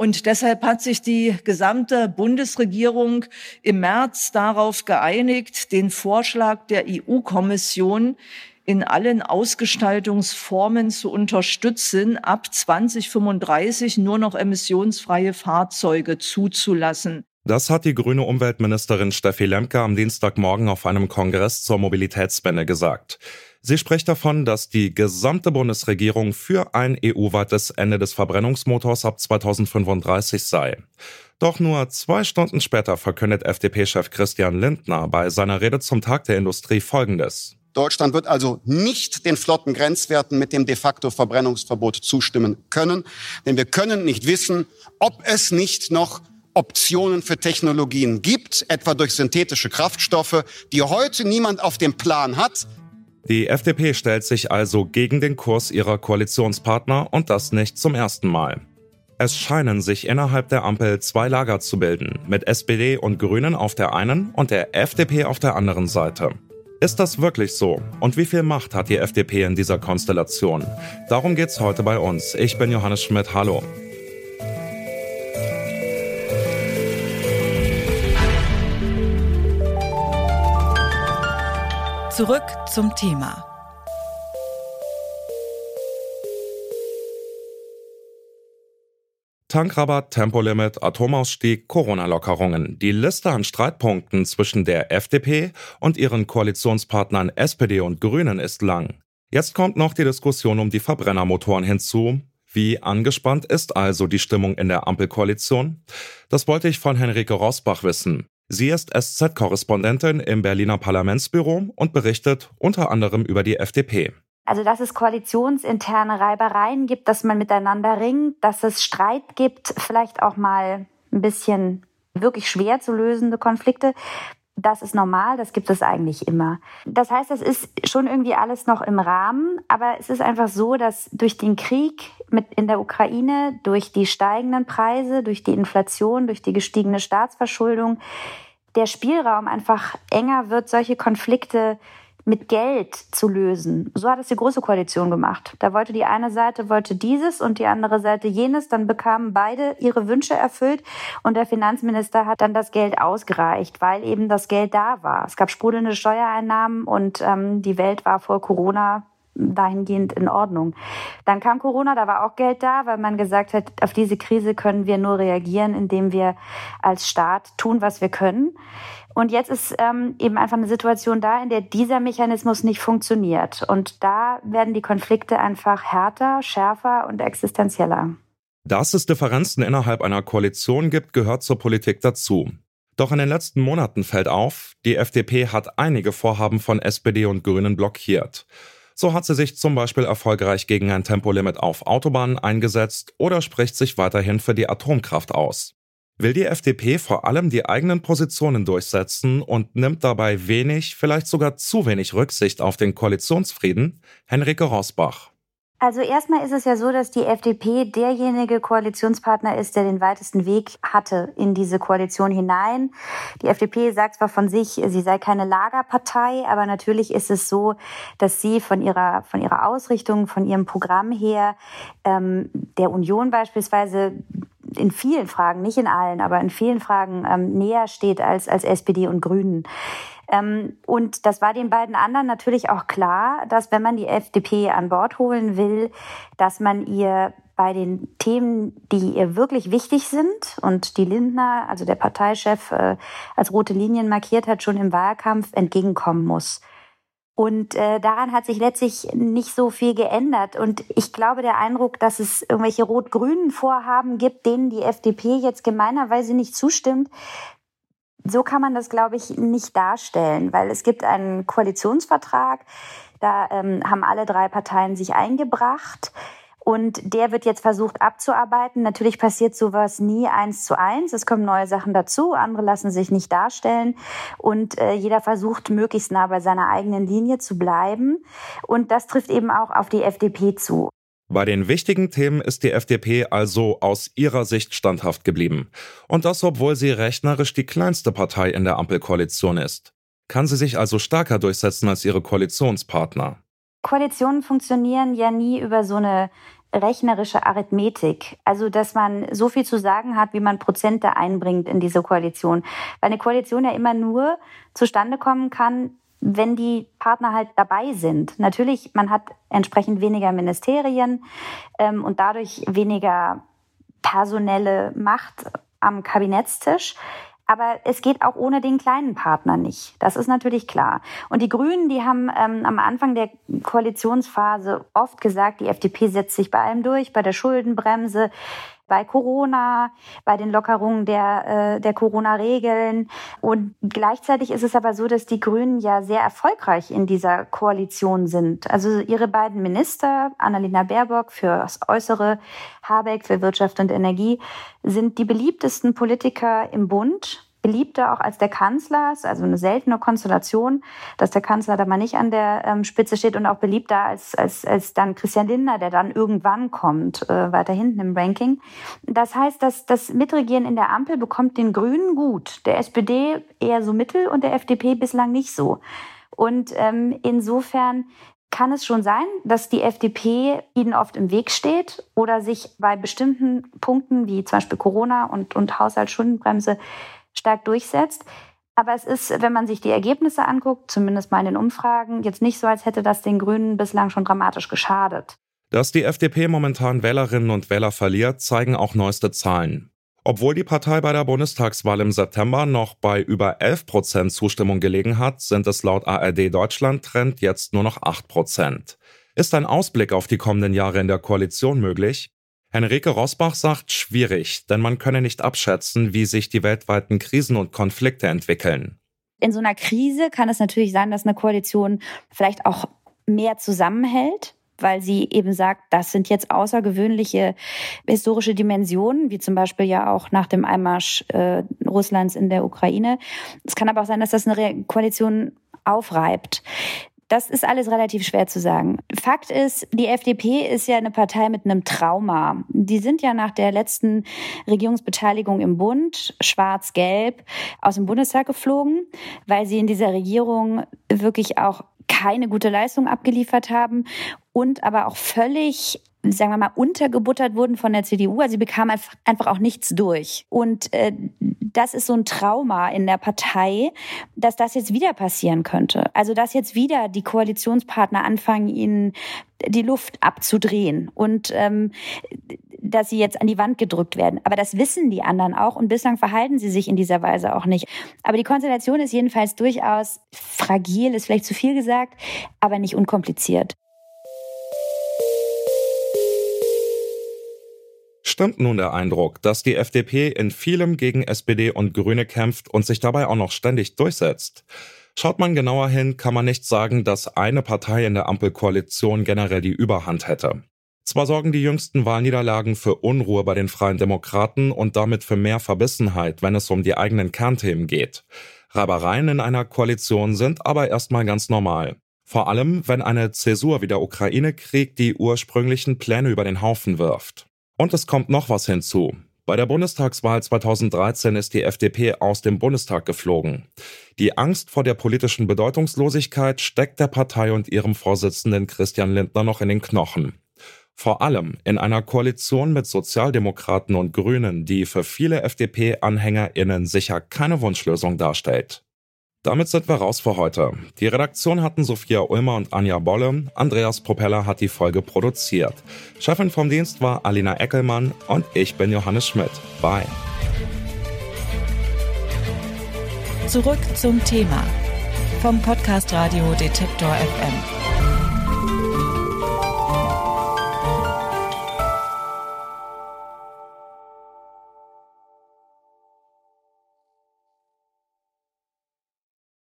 Und deshalb hat sich die gesamte Bundesregierung im März darauf geeinigt, den Vorschlag der EU-Kommission in allen Ausgestaltungsformen zu unterstützen, ab 2035 nur noch emissionsfreie Fahrzeuge zuzulassen. Das hat die grüne Umweltministerin Steffi Lemke am Dienstagmorgen auf einem Kongress zur Mobilitätswende gesagt. Sie spricht davon, dass die gesamte Bundesregierung für ein EU-weites Ende des Verbrennungsmotors ab 2035 sei. Doch nur zwei Stunden später verkündet FDP-Chef Christian Lindner bei seiner Rede zum Tag der Industrie Folgendes. Deutschland wird also nicht den flotten Grenzwerten mit dem de facto Verbrennungsverbot zustimmen können, denn wir können nicht wissen, ob es nicht noch Optionen für Technologien gibt, etwa durch synthetische Kraftstoffe, die heute niemand auf dem Plan hat. Die FDP stellt sich also gegen den Kurs ihrer Koalitionspartner und das nicht zum ersten Mal. Es scheinen sich innerhalb der Ampel zwei Lager zu bilden, mit SPD und Grünen auf der einen und der FDP auf der anderen Seite. Ist das wirklich so? Und wie viel Macht hat die FDP in dieser Konstellation? Darum geht's heute bei uns. Ich bin Johannes Schmidt. Hallo. Zurück zum Thema. Tankrabatt, Tempolimit, Atomausstieg, Corona-Lockerungen. Die Liste an Streitpunkten zwischen der FDP und ihren Koalitionspartnern SPD und Grünen ist lang. Jetzt kommt noch die Diskussion um die Verbrennermotoren hinzu. Wie angespannt ist also die Stimmung in der Ampelkoalition? Das wollte ich von Henrike Rosbach wissen. Sie ist SZ-Korrespondentin im Berliner Parlamentsbüro und berichtet unter anderem über die FDP. Also, dass es koalitionsinterne Reibereien gibt, dass man miteinander ringt, dass es Streit gibt, vielleicht auch mal ein bisschen wirklich schwer zu lösende Konflikte. Das ist normal, das gibt es eigentlich immer. Das heißt, das ist schon irgendwie alles noch im Rahmen, aber es ist einfach so, dass durch den Krieg mit in der Ukraine, durch die steigenden Preise, durch die Inflation, durch die gestiegene Staatsverschuldung der Spielraum einfach enger wird, solche Konflikte mit Geld zu lösen. So hat es die Große Koalition gemacht. Da wollte die eine Seite wollte dieses und die andere Seite jenes. Dann bekamen beide ihre Wünsche erfüllt und der Finanzminister hat dann das Geld ausgereicht, weil eben das Geld da war. Es gab sprudelnde Steuereinnahmen und ähm, die Welt war vor Corona dahingehend in Ordnung. Dann kam Corona, da war auch Geld da, weil man gesagt hat, auf diese Krise können wir nur reagieren, indem wir als Staat tun, was wir können. Und jetzt ist ähm, eben einfach eine Situation da, in der dieser Mechanismus nicht funktioniert. Und da werden die Konflikte einfach härter, schärfer und existenzieller. Dass es Differenzen innerhalb einer Koalition gibt, gehört zur Politik dazu. Doch in den letzten Monaten fällt auf, die FDP hat einige Vorhaben von SPD und Grünen blockiert. So hat sie sich zum Beispiel erfolgreich gegen ein Tempolimit auf Autobahnen eingesetzt oder spricht sich weiterhin für die Atomkraft aus. Will die FDP vor allem die eigenen Positionen durchsetzen und nimmt dabei wenig, vielleicht sogar zu wenig Rücksicht auf den Koalitionsfrieden? Henrike Rosbach. Also erstmal ist es ja so, dass die FDP derjenige Koalitionspartner ist, der den weitesten Weg hatte in diese Koalition hinein. Die FDP sagt zwar von sich, sie sei keine Lagerpartei, aber natürlich ist es so, dass sie von ihrer von ihrer Ausrichtung, von ihrem Programm her ähm, der Union beispielsweise in vielen Fragen, nicht in allen, aber in vielen Fragen ähm, näher steht als als SPD und Grünen. Ähm, und das war den beiden anderen natürlich auch klar, dass wenn man die FDP an Bord holen will, dass man ihr bei den Themen, die ihr wirklich wichtig sind und die Lindner, also der Parteichef, äh, als rote Linien markiert hat, schon im Wahlkampf entgegenkommen muss. Und äh, daran hat sich letztlich nicht so viel geändert. Und ich glaube, der Eindruck, dass es irgendwelche rot-grünen Vorhaben gibt, denen die FDP jetzt gemeinerweise nicht zustimmt, so kann man das, glaube ich, nicht darstellen, weil es gibt einen Koalitionsvertrag, da ähm, haben alle drei Parteien sich eingebracht. Und der wird jetzt versucht abzuarbeiten. Natürlich passiert sowas nie eins zu eins. Es kommen neue Sachen dazu, andere lassen sich nicht darstellen. Und äh, jeder versucht, möglichst nah bei seiner eigenen Linie zu bleiben. Und das trifft eben auch auf die FDP zu. Bei den wichtigen Themen ist die FDP also aus ihrer Sicht standhaft geblieben. Und das, obwohl sie rechnerisch die kleinste Partei in der Ampelkoalition ist. Kann sie sich also stärker durchsetzen als ihre Koalitionspartner? Koalitionen funktionieren ja nie über so eine rechnerische Arithmetik. Also, dass man so viel zu sagen hat, wie man Prozente einbringt in diese Koalition. Weil eine Koalition ja immer nur zustande kommen kann, wenn die Partner halt dabei sind. Natürlich, man hat entsprechend weniger Ministerien ähm, und dadurch weniger personelle Macht am Kabinettstisch. Aber es geht auch ohne den kleinen Partner nicht. Das ist natürlich klar. Und die Grünen, die haben ähm, am Anfang der Koalitionsphase oft gesagt, die FDP setzt sich bei allem durch, bei der Schuldenbremse, bei Corona, bei den Lockerungen der, äh, der Corona-Regeln. Und gleichzeitig ist es aber so, dass die Grünen ja sehr erfolgreich in dieser Koalition sind. Also ihre beiden Minister, Annalena Baerbock für das Äußere, Habeck für Wirtschaft und Energie, sind die beliebtesten Politiker im Bund beliebter auch als der Kanzler, ist also eine seltene Konstellation, dass der Kanzler da mal nicht an der ähm, Spitze steht und auch beliebter als, als, als dann Christian Lindner, der dann irgendwann kommt, äh, weiter hinten im Ranking. Das heißt, dass das Mitregieren in der Ampel bekommt den Grünen gut, der SPD eher so mittel und der FDP bislang nicht so. Und ähm, insofern kann es schon sein, dass die FDP ihnen oft im Weg steht oder sich bei bestimmten Punkten wie zum Beispiel Corona und, und Haushaltsschuldenbremse stark durchsetzt. Aber es ist, wenn man sich die Ergebnisse anguckt, zumindest mal in den Umfragen, jetzt nicht so, als hätte das den Grünen bislang schon dramatisch geschadet. Dass die FDP momentan Wählerinnen und Wähler verliert, zeigen auch neueste Zahlen. Obwohl die Partei bei der Bundestagswahl im September noch bei über 11 Prozent Zustimmung gelegen hat, sind es laut ARD Deutschland Trend jetzt nur noch 8 Prozent. Ist ein Ausblick auf die kommenden Jahre in der Koalition möglich? Henrike Rosbach sagt schwierig, denn man könne nicht abschätzen, wie sich die weltweiten Krisen und Konflikte entwickeln. In so einer Krise kann es natürlich sein, dass eine Koalition vielleicht auch mehr zusammenhält, weil sie eben sagt, das sind jetzt außergewöhnliche historische Dimensionen, wie zum Beispiel ja auch nach dem Einmarsch äh, Russlands in der Ukraine. Es kann aber auch sein, dass das eine Koalition aufreibt. Das ist alles relativ schwer zu sagen. Fakt ist, die FDP ist ja eine Partei mit einem Trauma. Die sind ja nach der letzten Regierungsbeteiligung im Bund, schwarz-gelb, aus dem Bundestag geflogen, weil sie in dieser Regierung wirklich auch keine gute Leistung abgeliefert haben und aber auch völlig sagen wir mal, untergebuttert wurden von der CDU. Also sie bekamen einfach auch nichts durch. Und äh, das ist so ein Trauma in der Partei, dass das jetzt wieder passieren könnte. Also dass jetzt wieder die Koalitionspartner anfangen, ihnen die Luft abzudrehen und ähm, dass sie jetzt an die Wand gedrückt werden. Aber das wissen die anderen auch und bislang verhalten sie sich in dieser Weise auch nicht. Aber die Konstellation ist jedenfalls durchaus fragil, ist vielleicht zu viel gesagt, aber nicht unkompliziert. Stimmt nun der Eindruck, dass die FDP in vielem gegen SPD und Grüne kämpft und sich dabei auch noch ständig durchsetzt? Schaut man genauer hin, kann man nicht sagen, dass eine Partei in der Ampelkoalition generell die Überhand hätte. Zwar sorgen die jüngsten Wahlniederlagen für Unruhe bei den Freien Demokraten und damit für mehr Verbissenheit, wenn es um die eigenen Kernthemen geht. Reibereien in einer Koalition sind aber erstmal ganz normal. Vor allem, wenn eine Zäsur wie der Ukraine-Krieg die ursprünglichen Pläne über den Haufen wirft. Und es kommt noch was hinzu. Bei der Bundestagswahl 2013 ist die FDP aus dem Bundestag geflogen. Die Angst vor der politischen Bedeutungslosigkeit steckt der Partei und ihrem Vorsitzenden Christian Lindner noch in den Knochen. Vor allem in einer Koalition mit Sozialdemokraten und Grünen, die für viele FDP-AnhängerInnen sicher keine Wunschlösung darstellt. Damit sind wir raus für heute. Die Redaktion hatten Sophia Ulmer und Anja Bolle. Andreas Propeller hat die Folge produziert. Chefin vom Dienst war Alina Eckelmann und ich bin Johannes Schmidt. Bye. Zurück zum Thema vom Podcast Radio Detektor FM.